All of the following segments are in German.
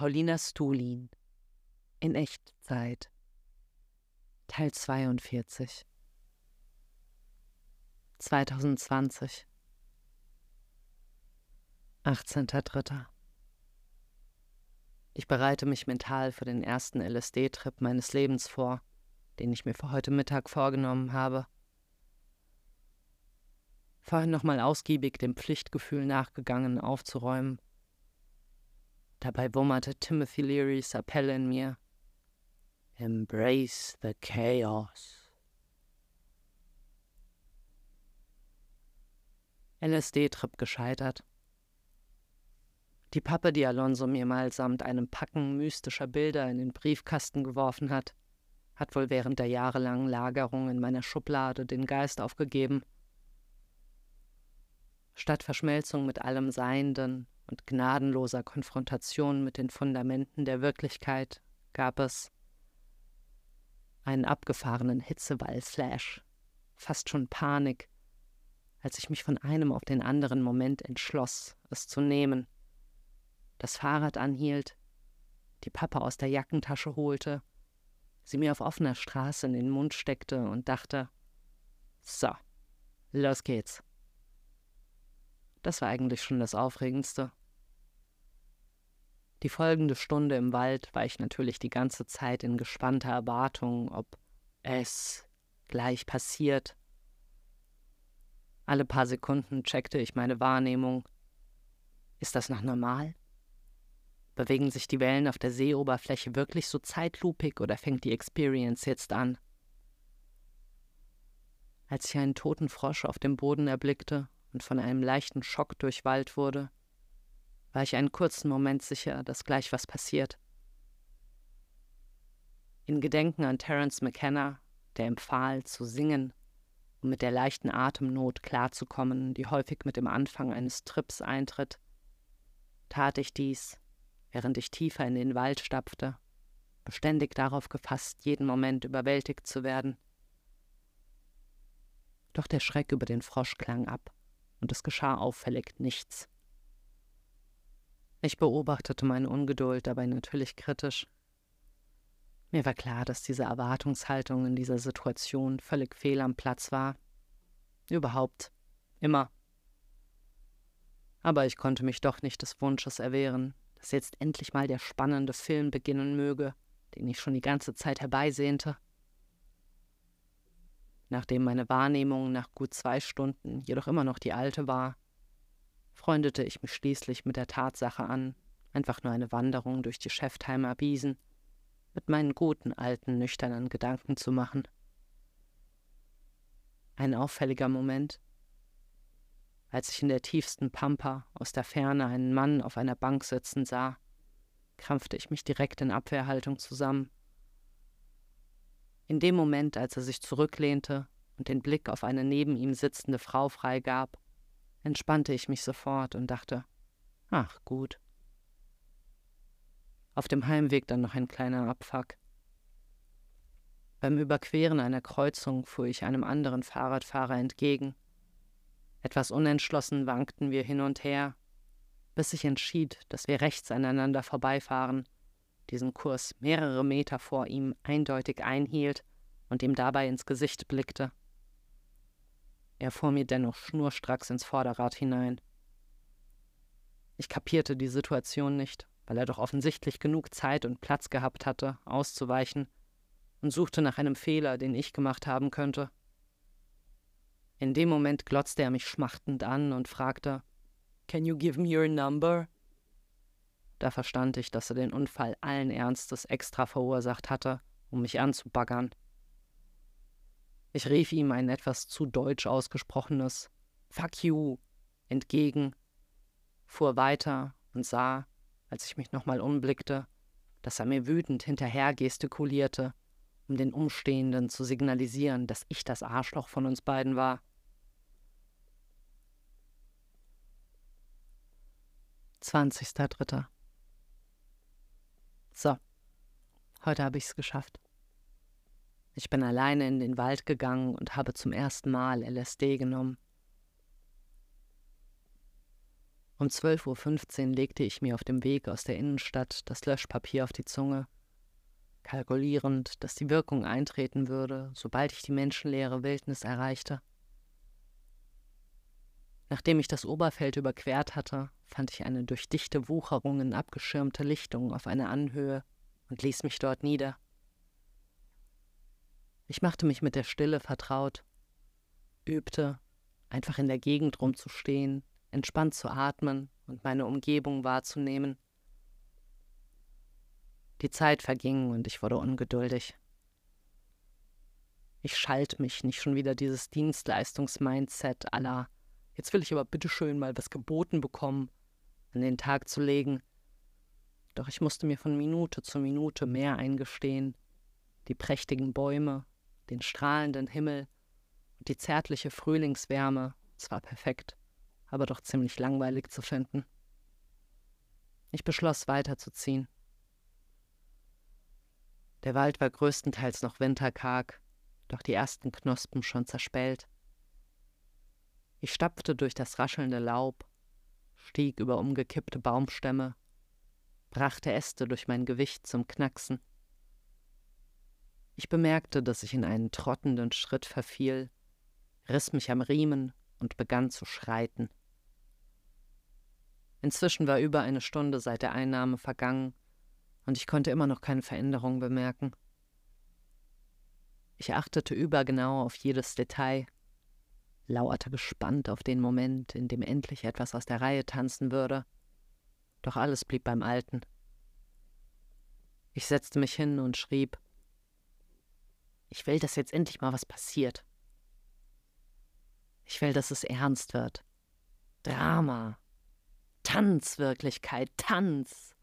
Paulina Stulin. In Echtzeit. Teil 42 2020 18.03. Ich bereite mich mental für den ersten LSD-Trip meines Lebens vor, den ich mir für heute Mittag vorgenommen habe. Vorhin nochmal ausgiebig dem Pflichtgefühl nachgegangen, aufzuräumen Dabei wummerte Timothy Learys Appell in mir. Embrace the chaos. LSD-Trip gescheitert. Die Pappe, die Alonso mir mal samt einem Packen mystischer Bilder in den Briefkasten geworfen hat, hat wohl während der jahrelangen Lagerung in meiner Schublade den Geist aufgegeben. Statt Verschmelzung mit allem Seienden und gnadenloser Konfrontation mit den Fundamenten der Wirklichkeit gab es einen abgefahrenen Hitzewall-Flash, fast schon Panik, als ich mich von einem auf den anderen Moment entschloss, es zu nehmen, das Fahrrad anhielt, die Pappe aus der Jackentasche holte, sie mir auf offener Straße in den Mund steckte und dachte, so, los geht's. Das war eigentlich schon das Aufregendste. Die folgende Stunde im Wald war ich natürlich die ganze Zeit in gespannter Erwartung, ob es gleich passiert. Alle paar Sekunden checkte ich meine Wahrnehmung. Ist das noch normal? Bewegen sich die Wellen auf der Seeoberfläche wirklich so zeitlupig oder fängt die Experience jetzt an? Als ich einen toten Frosch auf dem Boden erblickte und von einem leichten Schock durchwallt wurde, war ich einen kurzen Moment sicher, dass gleich was passiert. In Gedenken an Terence McKenna, der empfahl, zu singen, um mit der leichten Atemnot klarzukommen, die häufig mit dem Anfang eines Trips eintritt, tat ich dies, während ich tiefer in den Wald stapfte, beständig darauf gefasst, jeden Moment überwältigt zu werden. Doch der Schreck über den Frosch klang ab, und es geschah auffällig nichts. Ich beobachtete meine Ungeduld dabei natürlich kritisch. Mir war klar, dass diese Erwartungshaltung in dieser Situation völlig fehl am Platz war. Überhaupt. Immer. Aber ich konnte mich doch nicht des Wunsches erwehren, dass jetzt endlich mal der spannende Film beginnen möge, den ich schon die ganze Zeit herbeisehnte. Nachdem meine Wahrnehmung nach gut zwei Stunden jedoch immer noch die alte war, freundete ich mich schließlich mit der Tatsache an, einfach nur eine Wanderung durch die Schäftheimer Wiesen mit meinen guten alten nüchternen Gedanken zu machen. Ein auffälliger Moment, als ich in der tiefsten Pampa aus der Ferne einen Mann auf einer Bank sitzen sah, krampfte ich mich direkt in Abwehrhaltung zusammen. In dem Moment, als er sich zurücklehnte und den Blick auf eine neben ihm sitzende Frau freigab, entspannte ich mich sofort und dachte, ach gut. Auf dem Heimweg dann noch ein kleiner Abfuck. Beim Überqueren einer Kreuzung fuhr ich einem anderen Fahrradfahrer entgegen. Etwas unentschlossen wankten wir hin und her, bis ich entschied, dass wir rechts aneinander vorbeifahren, diesen Kurs mehrere Meter vor ihm eindeutig einhielt und ihm dabei ins Gesicht blickte. Er fuhr mir dennoch schnurstracks ins Vorderrad hinein. Ich kapierte die Situation nicht, weil er doch offensichtlich genug Zeit und Platz gehabt hatte, auszuweichen, und suchte nach einem Fehler, den ich gemacht haben könnte. In dem Moment glotzte er mich schmachtend an und fragte Can you give me your number? Da verstand ich, dass er den Unfall allen Ernstes extra verursacht hatte, um mich anzubaggern. Ich rief ihm ein etwas zu deutsch ausgesprochenes Fuck you entgegen, fuhr weiter und sah, als ich mich nochmal umblickte, dass er mir wütend hinterher gestikulierte, um den Umstehenden zu signalisieren, dass ich das Arschloch von uns beiden war. Zwanzigster Dritter. So, heute habe ich's geschafft. Ich bin alleine in den Wald gegangen und habe zum ersten Mal LSD genommen. Um 12.15 Uhr legte ich mir auf dem Weg aus der Innenstadt das Löschpapier auf die Zunge, kalkulierend, dass die Wirkung eintreten würde, sobald ich die menschenleere Wildnis erreichte. Nachdem ich das Oberfeld überquert hatte, fand ich eine durch dichte Wucherungen abgeschirmte Lichtung auf einer Anhöhe und ließ mich dort nieder. Ich machte mich mit der Stille vertraut, übte, einfach in der Gegend rumzustehen, entspannt zu atmen und meine Umgebung wahrzunehmen. Die Zeit verging und ich wurde ungeduldig. Ich schalt mich nicht schon wieder dieses Dienstleistungs-Mindset aller Jetzt will ich aber bitteschön mal was geboten bekommen, an den Tag zu legen. Doch ich musste mir von Minute zu Minute mehr eingestehen. Die prächtigen Bäume, den strahlenden Himmel und die zärtliche Frühlingswärme, zwar perfekt, aber doch ziemlich langweilig zu finden. Ich beschloss weiterzuziehen. Der Wald war größtenteils noch winterkarg, doch die ersten Knospen schon zerspellt. Ich stapfte durch das raschelnde Laub, stieg über umgekippte Baumstämme, brachte Äste durch mein Gewicht zum Knacksen. Ich bemerkte, dass ich in einen trottenden Schritt verfiel, riss mich am Riemen und begann zu schreiten. Inzwischen war über eine Stunde seit der Einnahme vergangen, und ich konnte immer noch keine Veränderung bemerken. Ich achtete übergenau auf jedes Detail, lauerte gespannt auf den Moment, in dem endlich etwas aus der Reihe tanzen würde. Doch alles blieb beim Alten. Ich setzte mich hin und schrieb Ich will, dass jetzt endlich mal was passiert. Ich will, dass es ernst wird. Drama. Tanzwirklichkeit, Tanz.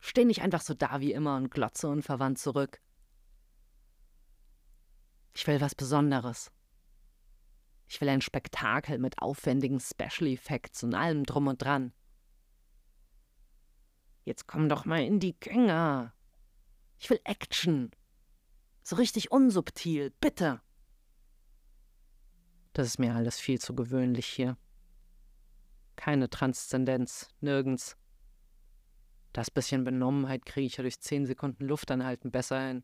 Steh nicht einfach so da wie immer und glotze unverwandt zurück. Ich will was Besonderes. Ich will ein Spektakel mit aufwendigen Special Effects und allem drum und dran. Jetzt komm doch mal in die Gänge. Ich will Action. So richtig unsubtil, bitte. Das ist mir alles viel zu gewöhnlich hier. Keine Transzendenz, nirgends. Das bisschen Benommenheit kriege ich ja durch zehn Sekunden Luft anhalten besser hin.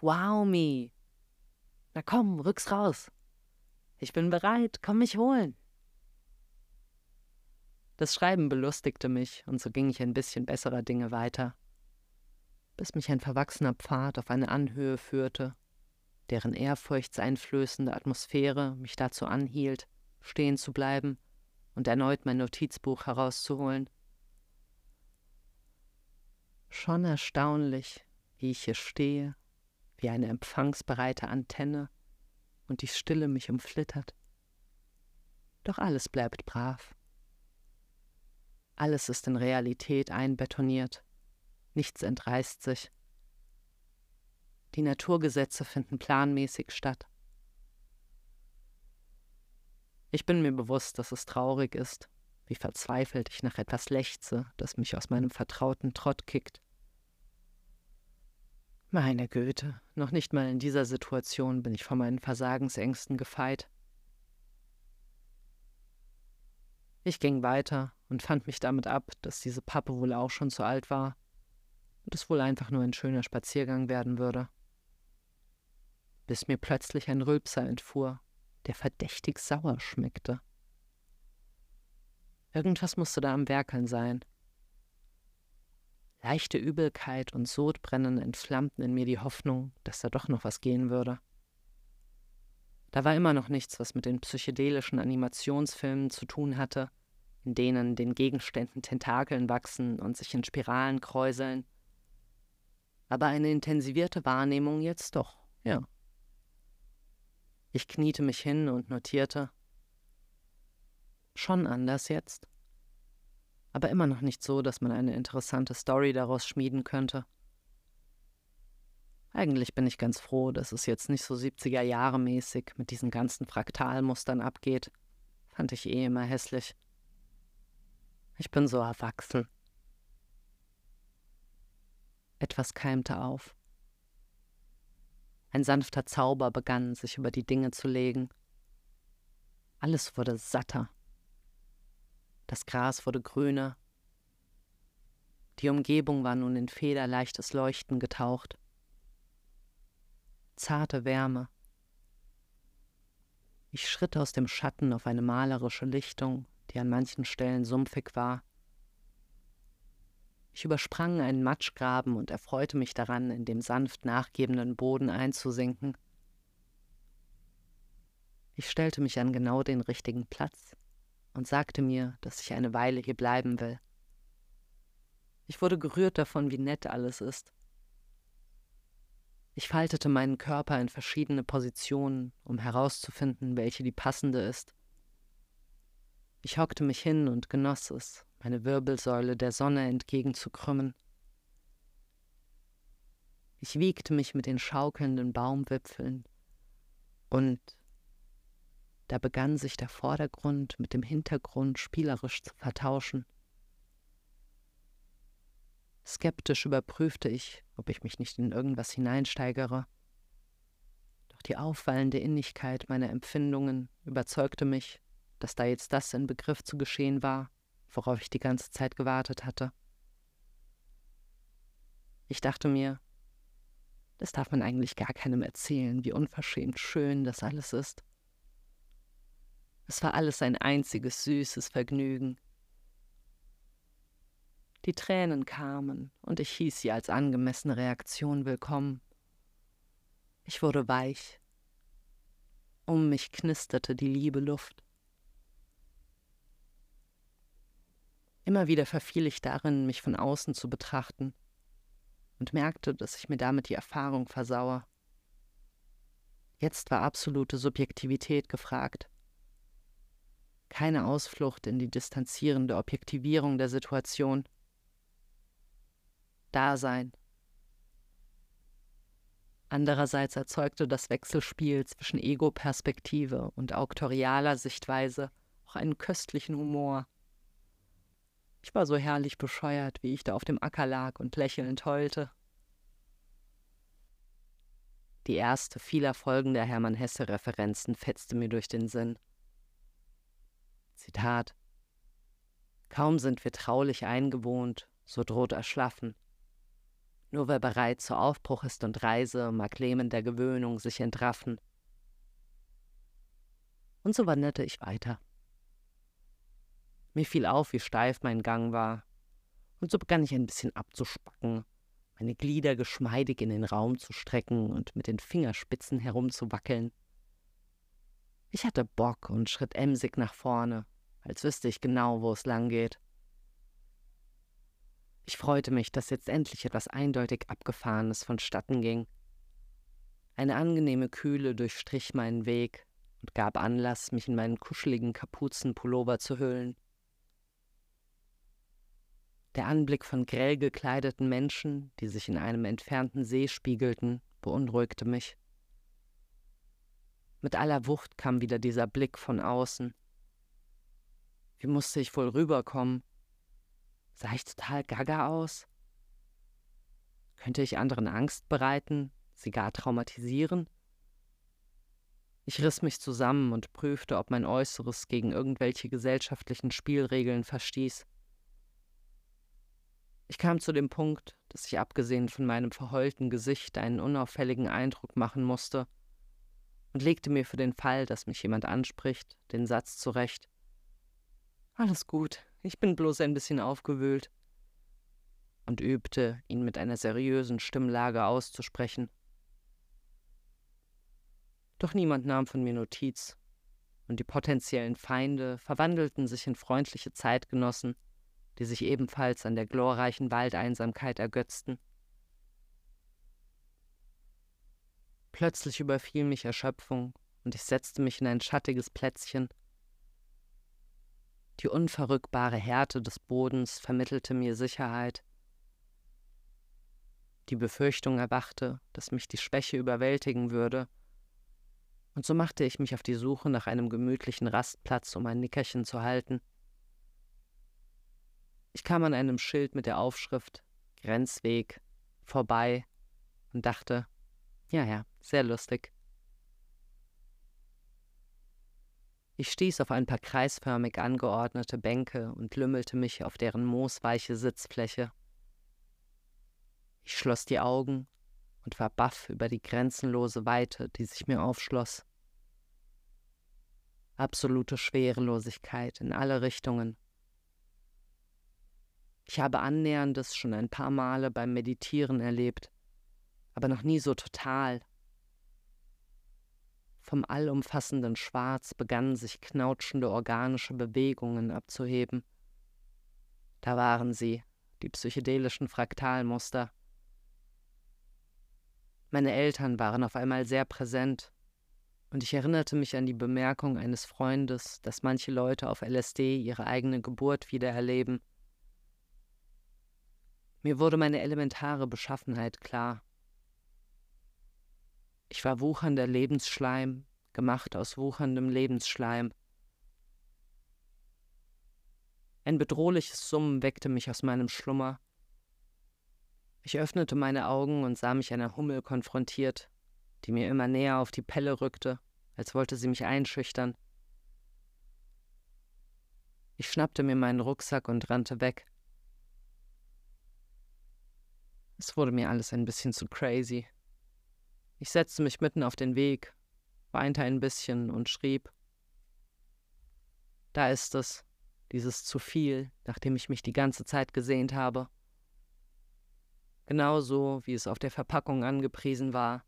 Wow, me. Na komm, rück's raus. Ich bin bereit, komm mich holen. Das Schreiben belustigte mich, und so ging ich ein bisschen besserer Dinge weiter, bis mich ein verwachsener Pfad auf eine Anhöhe führte, deren ehrfurchtseinflößende Atmosphäre mich dazu anhielt, stehen zu bleiben und erneut mein Notizbuch herauszuholen. Schon erstaunlich, wie ich hier stehe, wie eine empfangsbereite Antenne, und die Stille mich umflittert. Doch alles bleibt brav. Alles ist in Realität einbetoniert, nichts entreißt sich. Die Naturgesetze finden planmäßig statt. Ich bin mir bewusst, dass es traurig ist, wie verzweifelt ich nach etwas lechze, das mich aus meinem vertrauten Trott kickt. Meine Güte, noch nicht mal in dieser Situation bin ich von meinen Versagensängsten gefeit. Ich ging weiter und fand mich damit ab, dass diese Pappe wohl auch schon zu alt war es wohl einfach nur ein schöner Spaziergang werden würde. Bis mir plötzlich ein Rülpser entfuhr, der verdächtig sauer schmeckte. Irgendwas musste da am Werkeln sein. Leichte Übelkeit und Sodbrennen entflammten in mir die Hoffnung, dass da doch noch was gehen würde. Da war immer noch nichts, was mit den psychedelischen Animationsfilmen zu tun hatte, in denen den Gegenständen Tentakeln wachsen und sich in Spiralen kräuseln. Aber eine intensivierte Wahrnehmung jetzt doch, ja. Ich kniete mich hin und notierte. Schon anders jetzt aber immer noch nicht so, dass man eine interessante Story daraus schmieden könnte. Eigentlich bin ich ganz froh, dass es jetzt nicht so 70er Jahre mäßig mit diesen ganzen Fraktalmustern abgeht. Fand ich eh immer hässlich. Ich bin so erwachsen. Etwas keimte auf. Ein sanfter Zauber begann, sich über die Dinge zu legen. Alles wurde satter Das Gras wurde grüner. Die Umgebung war nun in federleichtes Leuchten getaucht. Zarte Wärme. Ich schritt aus dem Schatten auf eine malerische Lichtung, die an manchen Stellen sumpfig war. Ich übersprang einen Matschgraben und erfreute mich daran, in dem sanft nachgebenden Boden einzusinken. Ich stellte mich an genau den richtigen Platz und sagte mir, dass ich eine Weile hier bleiben will. Ich wurde gerührt davon, wie nett alles ist. Ich faltete meinen Körper in verschiedene Positionen, um herauszufinden, welche die passende ist. Ich hockte mich hin und genoss es, meine Wirbelsäule der Sonne entgegenzukrümmen. Ich wiegte mich mit den schaukelnden Baumwipfeln und da begann sich der Vordergrund mit dem Hintergrund spielerisch zu vertauschen. Skeptisch überprüfte ich, ob ich mich nicht in irgendwas hineinsteigere. Doch die auffallende Innigkeit meiner Empfindungen überzeugte mich, dass da jetzt das in Begriff zu geschehen war, worauf ich die ganze Zeit gewartet hatte. Ich dachte mir, das darf man eigentlich gar keinem erzählen, wie unverschämt schön das alles ist. Es war alles ein einziges süßes Vergnügen. Die Tränen kamen, und ich hieß sie als angemessene Reaktion willkommen. Ich wurde weich. Um mich knisterte die liebe Luft. Immer wieder verfiel ich darin, mich von außen zu betrachten und merkte, dass ich mir damit die Erfahrung versaue. Jetzt war absolute Subjektivität gefragt. Keine Ausflucht in die distanzierende Objektivierung der Situation. Dasein. Andererseits erzeugte das Wechselspiel zwischen Ego-Perspektive und auktorialer Sichtweise auch einen köstlichen Humor. Ich war so herrlich bescheuert, wie ich da auf dem Acker lag und lächelnd heulte. Die erste vieler folgender Hermann Hesse-Referenzen fetzte mir durch den Sinn. Zitat Kaum sind wir traulich eingewohnt, so droht Erschlaffen. Nur wer bereit zu Aufbruch ist und Reise, mag Lehmen der Gewöhnung sich entraffen. Und so wanderte ich weiter. Mir fiel auf, wie steif mein Gang war, und so begann ich ein bisschen abzuspacken, meine Glieder geschmeidig in den Raum zu strecken und mit den Fingerspitzen herumzuwackeln. Ich hatte Bock und schritt emsig nach vorne, als wüsste ich genau, wo es lang geht. Ich freute mich, dass jetzt endlich etwas eindeutig Abgefahrenes vonstatten ging. Eine angenehme Kühle durchstrich meinen Weg und gab Anlass, mich in meinen kuscheligen Kapuzenpullover zu hüllen. Der Anblick von grell gekleideten Menschen, die sich in einem entfernten See spiegelten, beunruhigte mich. Mit aller Wucht kam wieder dieser Blick von außen. Wie musste ich wohl rüberkommen? Sah ich total gaga aus? Könnte ich anderen Angst bereiten, sie gar traumatisieren? Ich riss mich zusammen und prüfte, ob mein Äußeres gegen irgendwelche gesellschaftlichen Spielregeln verstieß. Ich kam zu dem Punkt, dass ich abgesehen von meinem verheulten Gesicht einen unauffälligen Eindruck machen musste und legte mir für den Fall, dass mich jemand anspricht, den Satz zurecht. Alles gut, ich bin bloß ein bisschen aufgewühlt. Und übte, ihn mit einer seriösen Stimmlage auszusprechen. Doch niemand nahm von mir Notiz, und die potenziellen Feinde verwandelten sich in freundliche Zeitgenossen, die sich ebenfalls an der glorreichen Waldeinsamkeit ergötzten. Plötzlich überfiel mich Erschöpfung, und ich setzte mich in ein schattiges Plätzchen. Die unverrückbare Härte des Bodens vermittelte mir Sicherheit. Die Befürchtung erwachte, dass mich die Schwäche überwältigen würde, und so machte ich mich auf die Suche nach einem gemütlichen Rastplatz, um ein Nickerchen zu halten. Ich kam an einem Schild mit der Aufschrift Grenzweg vorbei und dachte, ja, ja, sehr lustig. Ich stieß auf ein paar kreisförmig angeordnete Bänke und lümmelte mich auf deren moosweiche Sitzfläche. Ich schloss die Augen und war baff über die grenzenlose Weite, die sich mir aufschloss. Absolute Schwerelosigkeit in alle Richtungen. Ich habe Annäherndes schon ein paar Male beim Meditieren erlebt, aber noch nie so total. Vom allumfassenden Schwarz begannen sich knautschende organische Bewegungen abzuheben. Da waren sie, die psychedelischen Fraktalmuster. Meine Eltern waren auf einmal sehr präsent, und ich erinnerte mich an die Bemerkung eines Freundes, dass manche Leute auf LSD ihre eigene Geburt wiedererleben. Mir wurde meine elementare Beschaffenheit klar. Ich war wuchernder Lebensschleim, gemacht aus wucherndem Lebensschleim. Ein bedrohliches Summen weckte mich aus meinem Schlummer. Ich öffnete meine Augen und sah mich einer Hummel konfrontiert, die mir immer näher auf die Pelle rückte, als wollte sie mich einschüchtern. Ich schnappte mir meinen Rucksack und rannte weg. Es wurde mir alles ein bisschen zu crazy. Ich setzte mich mitten auf den Weg, weinte ein bisschen und schrieb. Da ist es, dieses zu viel, nachdem ich mich die ganze Zeit gesehnt habe. Genauso wie es auf der Verpackung angepriesen war.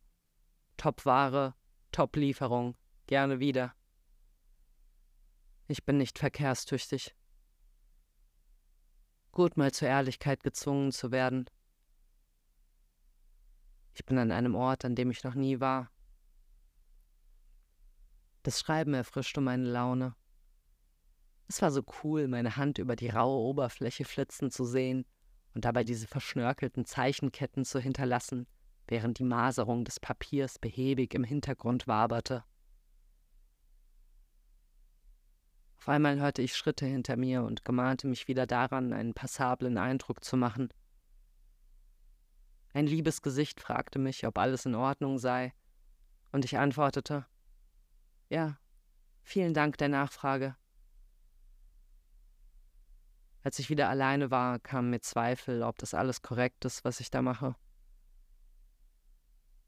Top-Ware, Top-Lieferung, gerne wieder. Ich bin nicht verkehrstüchtig. Gut mal zur Ehrlichkeit gezwungen zu werden. Ich bin an einem Ort, an dem ich noch nie war. Das Schreiben erfrischte meine Laune. Es war so cool, meine Hand über die raue Oberfläche flitzen zu sehen und dabei diese verschnörkelten Zeichenketten zu hinterlassen, während die Maserung des Papiers behäbig im Hintergrund waberte. Auf einmal hörte ich Schritte hinter mir und gemahnte mich wieder daran, einen passablen Eindruck zu machen. Ein liebes Gesicht fragte mich, ob alles in Ordnung sei, und ich antwortete Ja, vielen Dank der Nachfrage. Als ich wieder alleine war, kamen mir Zweifel, ob das alles korrekt ist, was ich da mache.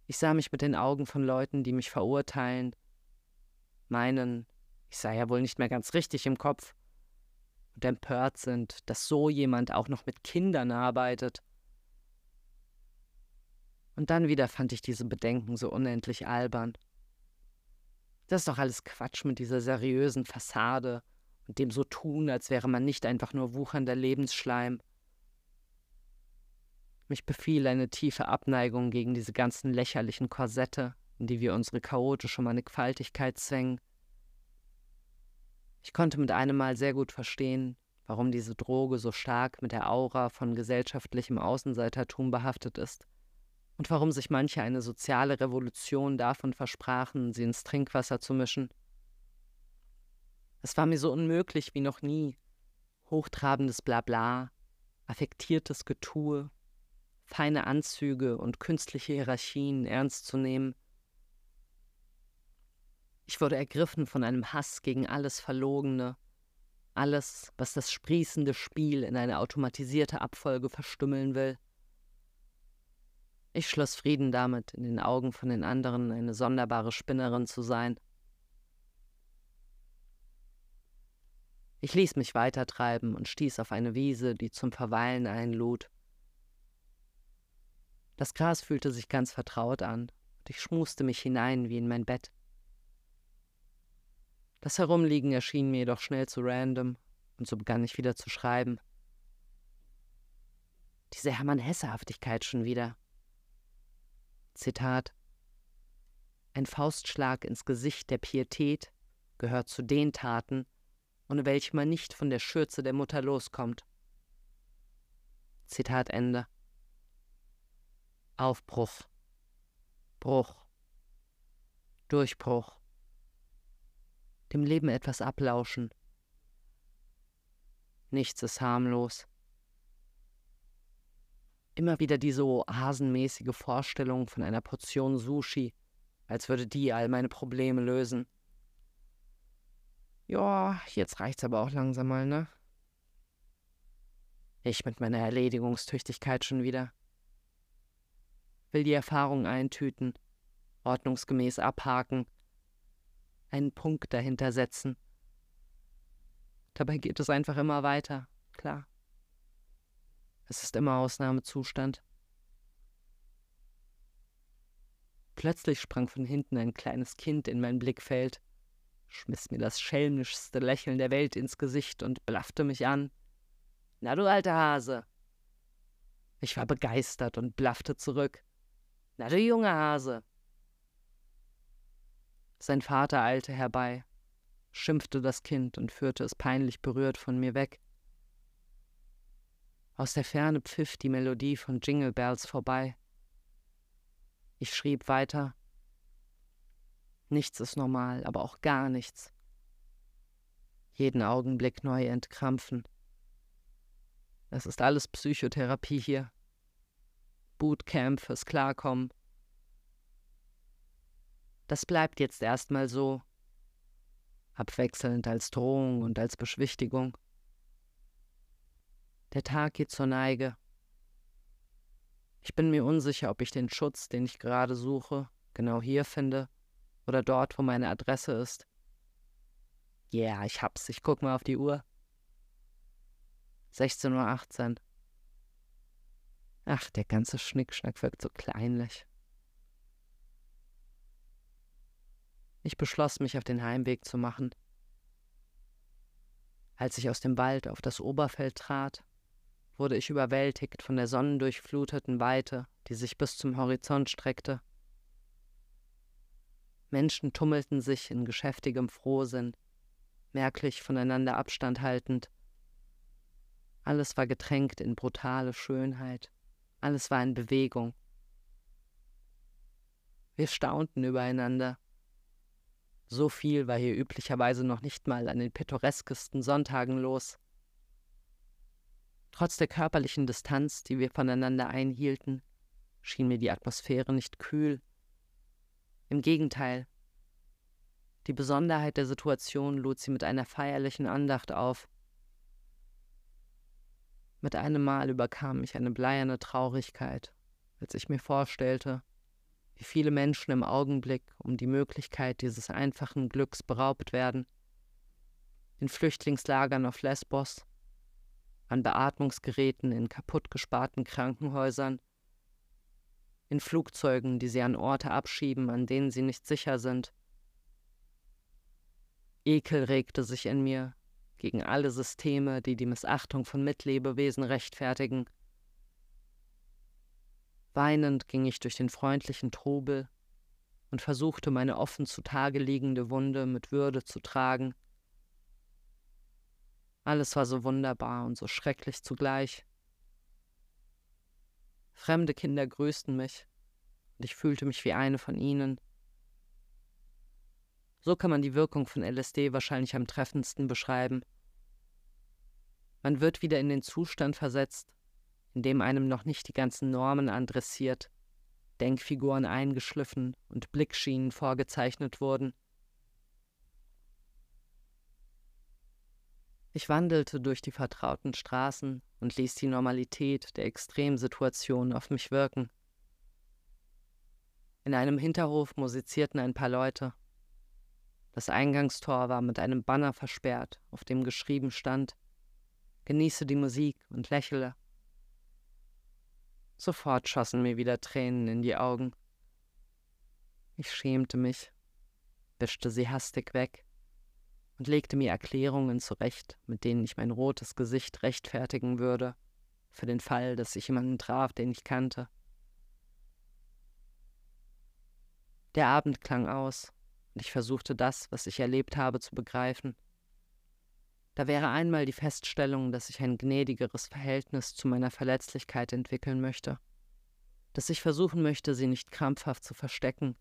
Ich sah mich mit den Augen von Leuten, die mich verurteilen, meinen, ich sei ja wohl nicht mehr ganz richtig im Kopf, und empört sind, dass so jemand auch noch mit Kindern arbeitet. Und dann wieder fand ich diese Bedenken so unendlich albern. Das ist doch alles Quatsch mit dieser seriösen Fassade und dem so tun, als wäre man nicht einfach nur wuchernder Lebensschleim. Mich befiel eine tiefe Abneigung gegen diese ganzen lächerlichen Korsette, in die wir unsere chaotische Mannigfaltigkeit zwängen. Ich konnte mit einem Mal sehr gut verstehen, warum diese Droge so stark mit der Aura von gesellschaftlichem Außenseitertum behaftet ist und warum sich manche eine soziale Revolution davon versprachen, sie ins Trinkwasser zu mischen. Es war mir so unmöglich wie noch nie. Hochtrabendes Blabla, affektiertes Getue, feine Anzüge und künstliche Hierarchien ernst zu nehmen. Ich wurde ergriffen von einem Hass gegen alles Verlogene, alles, was das sprießende Spiel in eine automatisierte Abfolge verstümmeln will. Ich schloss Frieden damit, in den Augen von den anderen eine sonderbare Spinnerin zu sein. Ich ließ mich weitertreiben und stieß auf eine Wiese, die zum Verweilen einlud. Das Gras fühlte sich ganz vertraut an, und ich schmuste mich hinein wie in mein Bett. Das Herumliegen erschien mir jedoch schnell zu random, und so begann ich wieder zu schreiben. Diese Hermann-Hesse-Haftigkeit schon wieder. Zitat Ein Faustschlag ins Gesicht der Pietät gehört zu den Taten, ohne welche man nicht von der Schürze der Mutter loskommt. Zitat Ende. Aufbruch. Bruch. Durchbruch. Dem Leben etwas ablauschen. Nichts ist harmlos. Immer wieder diese oasenmäßige Vorstellung von einer Portion Sushi, als würde die all meine Probleme lösen. Ja, jetzt reicht's aber auch langsam mal, ne? Ich mit meiner Erledigungstüchtigkeit schon wieder. Will die Erfahrung eintüten, ordnungsgemäß abhaken, einen Punkt dahinter setzen. Dabei geht es einfach immer weiter, klar. Es ist immer Ausnahmezustand. Plötzlich sprang von hinten ein kleines Kind in mein Blickfeld, schmiss mir das schelmischste Lächeln der Welt ins Gesicht und blaffte mich an. Na du alter Hase! Ich war begeistert und blaffte zurück. Na du junge Hase! Sein Vater eilte herbei, schimpfte das Kind und führte es peinlich berührt von mir weg. Aus der Ferne pfiff die Melodie von Jingle Bells vorbei. Ich schrieb weiter. Nichts ist normal, aber auch gar nichts. Jeden Augenblick neu entkrampfen. Es ist alles Psychotherapie hier. Bootcamp fürs Klarkommen. Das bleibt jetzt erstmal so, abwechselnd als Drohung und als Beschwichtigung. Der Tag geht zur Neige. Ich bin mir unsicher, ob ich den Schutz, den ich gerade suche, genau hier finde oder dort, wo meine Adresse ist. Ja, yeah, ich hab's. Ich guck mal auf die Uhr. 16.18 Uhr. Ach, der ganze Schnickschnack wirkt so kleinlich. Ich beschloss, mich auf den Heimweg zu machen. Als ich aus dem Wald auf das Oberfeld trat, wurde ich überwältigt von der sonnendurchfluteten Weite, die sich bis zum Horizont streckte. Menschen tummelten sich in geschäftigem Frohsinn, merklich voneinander Abstand haltend. Alles war getränkt in brutale Schönheit, alles war in Bewegung. Wir staunten übereinander. So viel war hier üblicherweise noch nicht mal an den pittoreskesten Sonntagen los. Trotz der körperlichen Distanz, die wir voneinander einhielten, schien mir die Atmosphäre nicht kühl. Im Gegenteil. Die Besonderheit der Situation lud sie mit einer feierlichen Andacht auf. Mit einem Mal überkam mich eine bleierne Traurigkeit, als ich mir vorstellte, wie viele Menschen im Augenblick um die Möglichkeit dieses einfachen Glücks beraubt werden. In Flüchtlingslagern auf Lesbos, an Beatmungsgeräten in kaputtgesparten Krankenhäusern, in Flugzeugen, die sie an Orte abschieben, an denen sie nicht sicher sind. Ekel regte sich in mir gegen alle Systeme, die die Missachtung von Mitlebewesen rechtfertigen. Weinend ging ich durch den freundlichen Trubel und versuchte meine offen zutage liegende Wunde mit Würde zu tragen. Alles war so wunderbar und so schrecklich zugleich. Fremde Kinder grüßten mich, und ich fühlte mich wie eine von ihnen. So kann man die Wirkung von LSD wahrscheinlich am treffendsten beschreiben. Man wird wieder in den Zustand versetzt, in dem einem noch nicht die ganzen Normen adressiert, Denkfiguren eingeschliffen und Blickschienen vorgezeichnet wurden. Ich wandelte durch die vertrauten Straßen und ließ die Normalität der Extremsituation auf mich wirken. In einem Hinterhof musizierten ein paar Leute. Das Eingangstor war mit einem Banner versperrt, auf dem geschrieben stand Genieße die Musik und lächle. Sofort schossen mir wieder Tränen in die Augen. Ich schämte mich, wischte sie hastig weg und legte mir Erklärungen zurecht, mit denen ich mein rotes Gesicht rechtfertigen würde, für den Fall, dass ich jemanden traf, den ich kannte. Der Abend klang aus, und ich versuchte das, was ich erlebt habe, zu begreifen. Da wäre einmal die Feststellung, dass ich ein gnädigeres Verhältnis zu meiner Verletzlichkeit entwickeln möchte, dass ich versuchen möchte, sie nicht krampfhaft zu verstecken,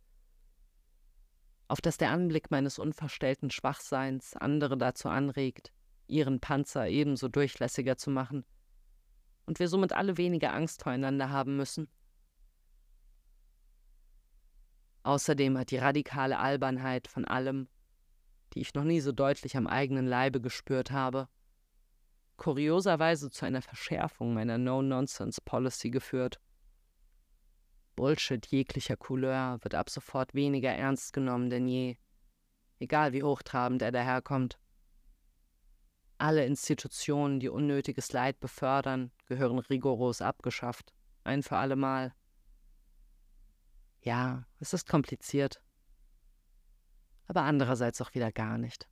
auf das der Anblick meines unverstellten Schwachseins andere dazu anregt, ihren Panzer ebenso durchlässiger zu machen, und wir somit alle weniger Angst voreinander haben müssen. Außerdem hat die radikale Albernheit von allem, die ich noch nie so deutlich am eigenen Leibe gespürt habe, kurioserweise zu einer Verschärfung meiner No-Nonsense-Policy geführt. Bullshit jeglicher Couleur wird ab sofort weniger ernst genommen denn je, egal wie hochtrabend er daherkommt. Alle Institutionen, die unnötiges Leid befördern, gehören rigoros abgeschafft, ein für allemal. Ja, es ist kompliziert, aber andererseits auch wieder gar nicht.